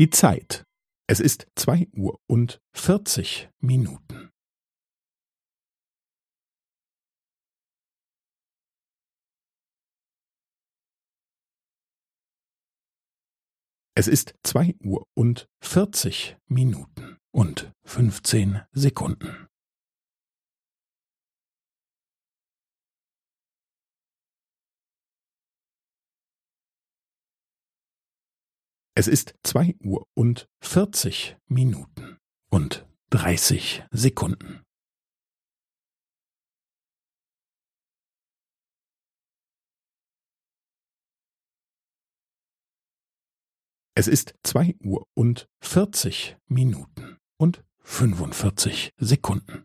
Die Zeit. Es ist zwei Uhr und vierzig Minuten. Es ist zwei Uhr und vierzig Minuten und fünfzehn Sekunden. Es ist zwei Uhr und vierzig Minuten und dreißig Sekunden. Es ist zwei Uhr und vierzig Minuten und fünfundvierzig Sekunden.